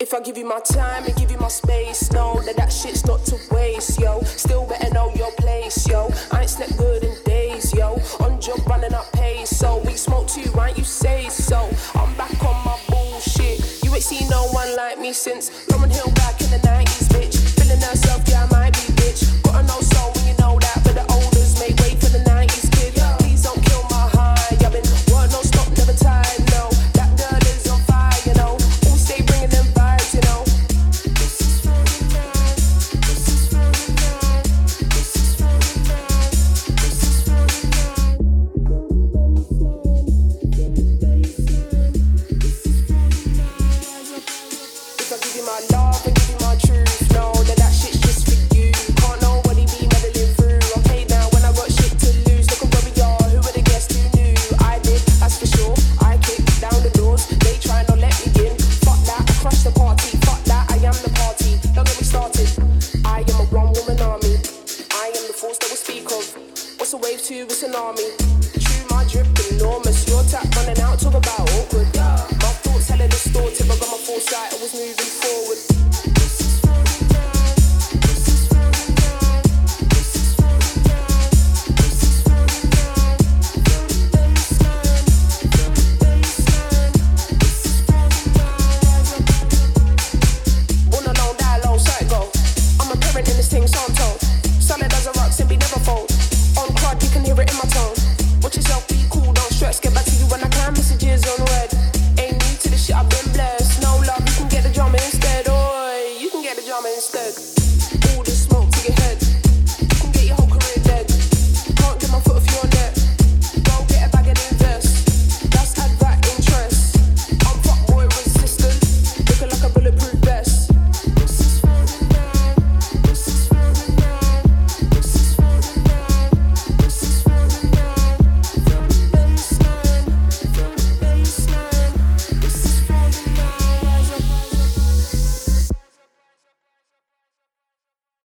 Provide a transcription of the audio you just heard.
If I give you my time and give you my space, know that that shit's not to waste, yo. Still better know your place, yo. I ain't slept good in days, yo. On job running up pace, so we smoke too, right? You say so. I'm back on my bullshit. You ain't seen no one like me since to a tsunami? True, my drip enormous. Your tap running out, talk about awkward. My thoughts hella distorted, but got my foresight. I was moving